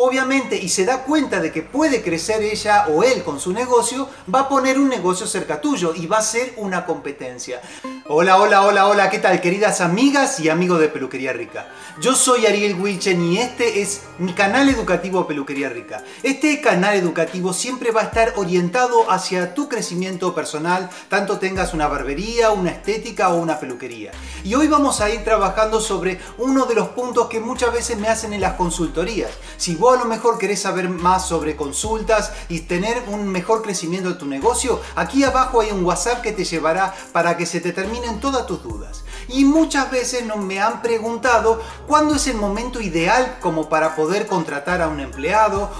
obviamente, y se da cuenta de que puede crecer ella o él con su negocio, va a poner un negocio cerca tuyo y va a ser una competencia. Hola, hola, hola, hola, ¿qué tal queridas amigas y amigos de Peluquería Rica? Yo soy Ariel Wilchen y este es mi canal educativo Peluquería Rica. Este canal educativo siempre va a estar orientado hacia tu crecimiento personal, tanto tengas una barbería, una estética o una peluquería. Y hoy vamos a ir trabajando sobre uno de los puntos que muchas veces me hacen en las consultorías. Si vos a lo mejor querés saber más sobre consultas y tener un mejor crecimiento de tu negocio, aquí abajo hay un WhatsApp que te llevará para que se te termine en todas tus dudas. Y muchas veces no me han preguntado cuándo es el momento ideal como para poder contratar a un empleado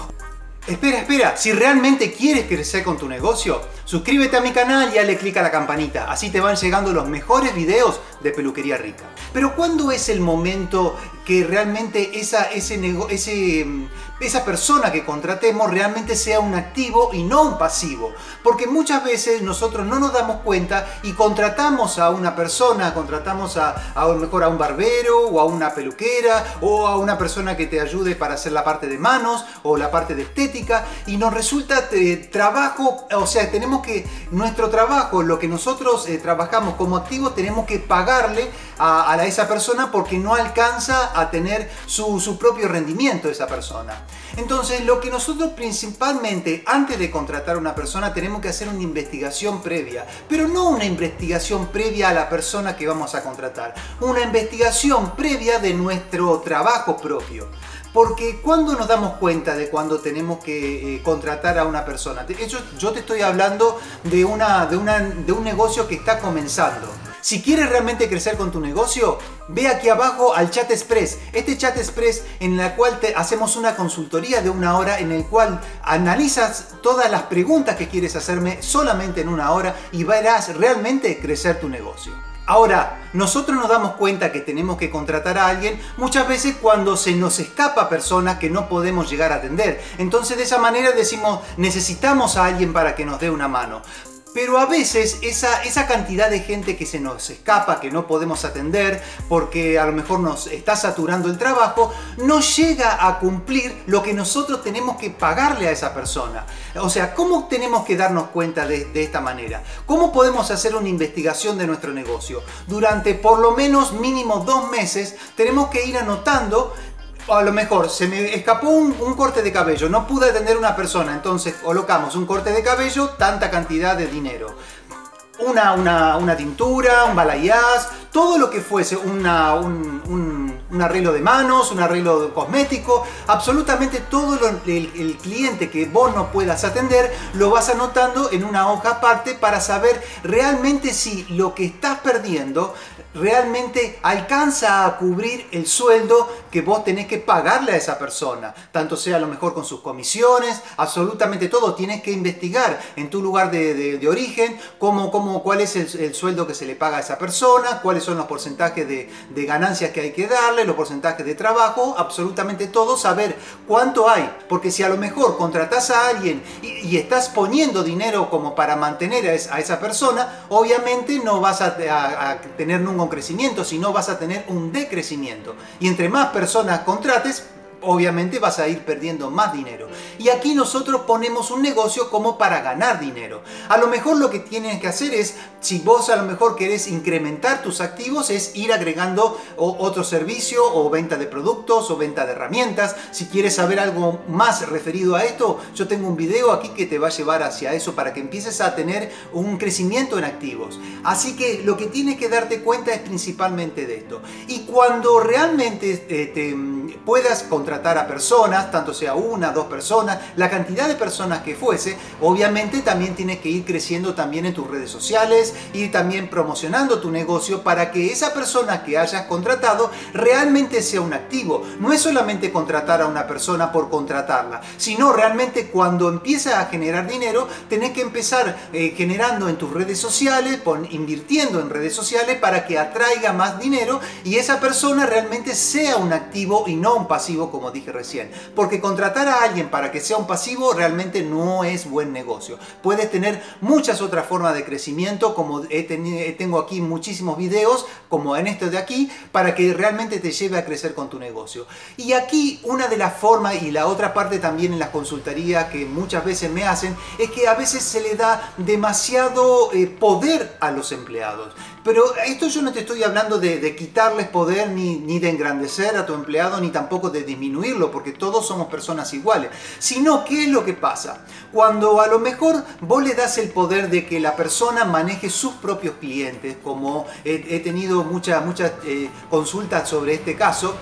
Espera, espera, si realmente quieres crecer con tu negocio, suscríbete a mi canal y dale clic a la campanita, así te van llegando los mejores videos de peluquería rica. Pero ¿cuándo es el momento que realmente esa, ese, ese, mm, esa persona que contratemos realmente sea un activo y no un pasivo? Porque muchas veces nosotros no nos damos cuenta y contratamos a una persona, contratamos a, a mejor a un barbero o a una peluquera o a una persona que te ayude para hacer la parte de manos o la parte de estética y nos resulta eh, trabajo, o sea, tenemos que, nuestro trabajo, lo que nosotros eh, trabajamos como activo, tenemos que pagarle a, a esa persona porque no alcanza a tener su, propio rendimiento esa persona. Entonces, lo que nosotros principalmente, antes de contratar a una persona, tenemos que hacer una investigación previa, pero no una investigación previa a la persona que vamos a contratar, una investigación previa de nuestro trabajo propio. Porque cuando nos damos cuenta de cuando tenemos que eh, contratar a una persona, yo te estoy hablando de, un negocio que está comenzando. Si quieres realmente crecer con tu negocio, ve aquí abajo al chat express. Este chat express en el cual te hacemos una consultoría de una hora en el cual analizas todas las preguntas que quieres hacerme solamente en una hora y verás realmente crecer tu negocio. Ahora, nosotros nos damos cuenta que tenemos que contratar a alguien muchas veces cuando se nos escapa personas que no podemos llegar a atender. Entonces de esa manera decimos, necesitamos a alguien para que nos dé una mano. Pero a veces esa, esa cantidad de gente que se nos escapa, que no podemos atender porque a lo mejor nos está saturando el trabajo, no llega a cumplir lo que nosotros tenemos que pagarle a esa persona. O sea, ¿cómo tenemos que darnos cuenta de, de esta manera? ¿Cómo podemos hacer una investigación de nuestro negocio? Durante por lo menos mínimo dos meses tenemos que ir anotando a lo mejor se me escapó un, corte de cabello, no pude atender a una persona, entonces colocamos un corte de cabello, tanta cantidad de dinero. Una, una, tintura, un balayage, todo lo que fuese una, un, arreglo de manos, un arreglo cosmético, absolutamente todo el, el, cliente que vos no puedas atender, lo vas anotando en una hoja aparte para saber realmente si lo que estás perdiendo realmente alcanza a cubrir el sueldo que vos tenés que pagarle a esa persona, tanto sea a lo mejor con sus comisiones, absolutamente todo, tienes que investigar en tu lugar de, origen cómo, cómo, cuál es el, sueldo que se le paga a esa persona, cuáles son los porcentajes de, ganancias que hay que darle, los porcentajes de trabajo, absolutamente todo, saber cuánto hay, porque si a lo mejor contratás a alguien y, estás poniendo dinero como para mantener a, esa persona, obviamente no vas a, a tener nunca un crecimiento, sino vas a tener un decrecimiento. Y entre más personas contrates, obviamente vas a ir perdiendo más dinero. Y aquí nosotros ponemos un negocio como para ganar dinero. A lo mejor lo que tienes que hacer es, si vos a lo mejor querés incrementar tus activos, es ir agregando otro servicio o venta de productos o venta de herramientas. Si quieres saber algo más referido a esto, yo tengo un video aquí que te va a llevar hacia eso para que empieces a tener un crecimiento en activos. Así que lo que tienes que darte cuenta es principalmente de esto. Y cuando realmente eh, te puedas contratar a personas, tanto sea una, dos personas, la cantidad de personas que fuese, obviamente también tienes que ir creciendo también en tus redes sociales, ir también promocionando tu negocio para que esa persona que hayas contratado realmente sea un No es solamente contratar a una persona por contratarla, sino realmente cuando empieza a generar dinero, tenés que empezar eh, generando en tus redes sociales, invirtiendo en redes sociales para que atraiga más dinero y esa persona realmente sea un activo y no un pasivo como dije recién. Porque contratar a alguien para que sea un pasivo realmente no es buen negocio. Puedes tener muchas otras formas de crecimiento, como he tengo aquí muchísimos videos, como en este de aquí, para que realmente te lleve a crecer con tu negocio. Y aquí una de las formas, y la otra parte también en las consultorías que muchas veces me hacen, es que a veces se le da demasiado eh, poder a los empleados. Pero esto yo no te estoy hablando de, quitarles poder ni, ni, de engrandecer a tu empleado ni tampoco de disminuirlo porque todos somos personas iguales. Sino, ¿qué es lo que pasa? Cuando a lo mejor vos le das el poder de que la persona maneje sus propios clientes, como he, tenido muchas muchas eh, consultas sobre este caso,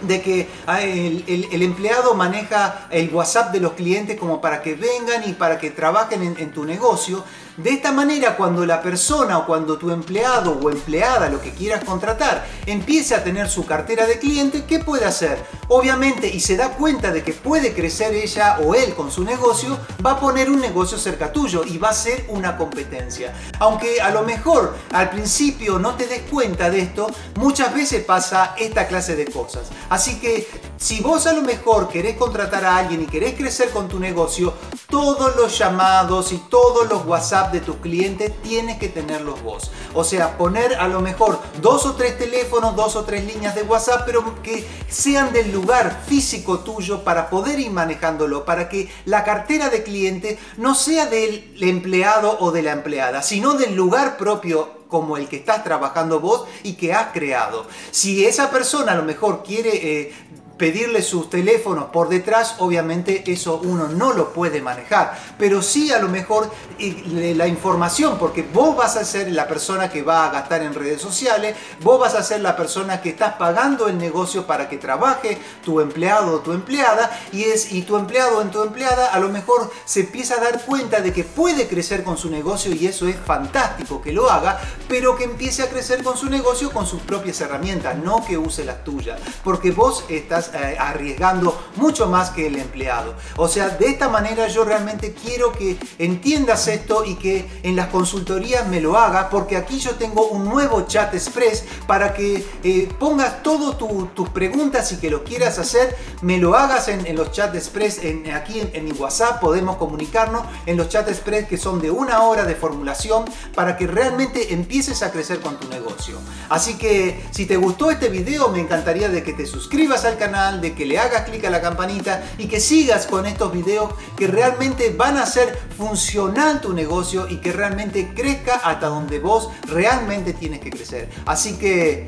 de que ah, el, empleado maneja el WhatsApp de los clientes como para que vengan y para que trabajen en tu negocio, de esta manera, cuando la persona o cuando tu empleado o empleada, lo que quieras contratar, empiece a tener su cartera de cliente, ¿qué puede hacer? Obviamente, y se da cuenta de que puede crecer ella o él con su negocio, va a poner un negocio cerca tuyo y va a ser una competencia. Aunque a lo mejor al principio no te des cuenta de esto, muchas veces pasa esta clase de cosas. Así que si vos a lo mejor querés contratar a alguien y querés crecer con tu negocio, todos los llamados y todos los WhatsApp de tus clientes tienes que tenerlos vos. O sea, poner a lo mejor dos o tres teléfonos, dos o tres líneas de WhatsApp, pero que sean del lugar físico tuyo para poder ir manejándolo, para que la cartera de cliente no sea del empleado o de la empleada, sino del lugar propio como el que estás trabajando vos y que has creado. Si esa persona a lo mejor quiere eh, pedirle sus teléfonos por detrás, obviamente eso uno no lo puede manejar, pero sí a lo mejor la información, porque vos vas a ser la persona que va a gastar en redes sociales, vos vas a ser la persona que estás pagando el negocio para que trabaje tu empleado o tu empleada, y, es, y tu empleado o tu empleada a lo mejor se empieza a dar cuenta de que puede crecer con su negocio y eso es fantástico que lo haga, pero que empiece a crecer con su negocio con sus propias herramientas, no que use las tuyas, porque vos estás eh, arriesgando mucho más que el empleado. O sea, de esta manera yo realmente quiero que entiendas esto y que en las consultorías me lo haga, porque aquí yo tengo un nuevo chat express para que eh, pongas todas tus preguntas y que lo quieras hacer, me lo hagas en, los chats express, en, aquí en, mi WhatsApp, podemos comunicarnos en los chats express que son de una hora de formulación para que realmente empieces a crecer con tu negocio. Así que si te gustó este video, me encantaría de que te suscribas al de que le hagas clic a la campanita y que sigas con estos videos que realmente van a hacer funcional tu negocio y que realmente crezca hasta donde vos realmente tienes que crecer. Así que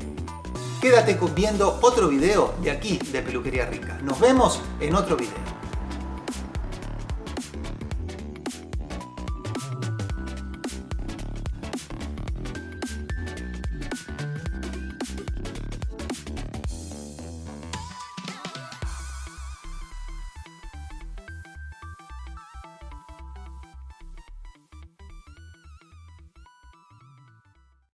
quédate viendo otro video de aquí de Peluquería Rica. Nos vemos en otro video.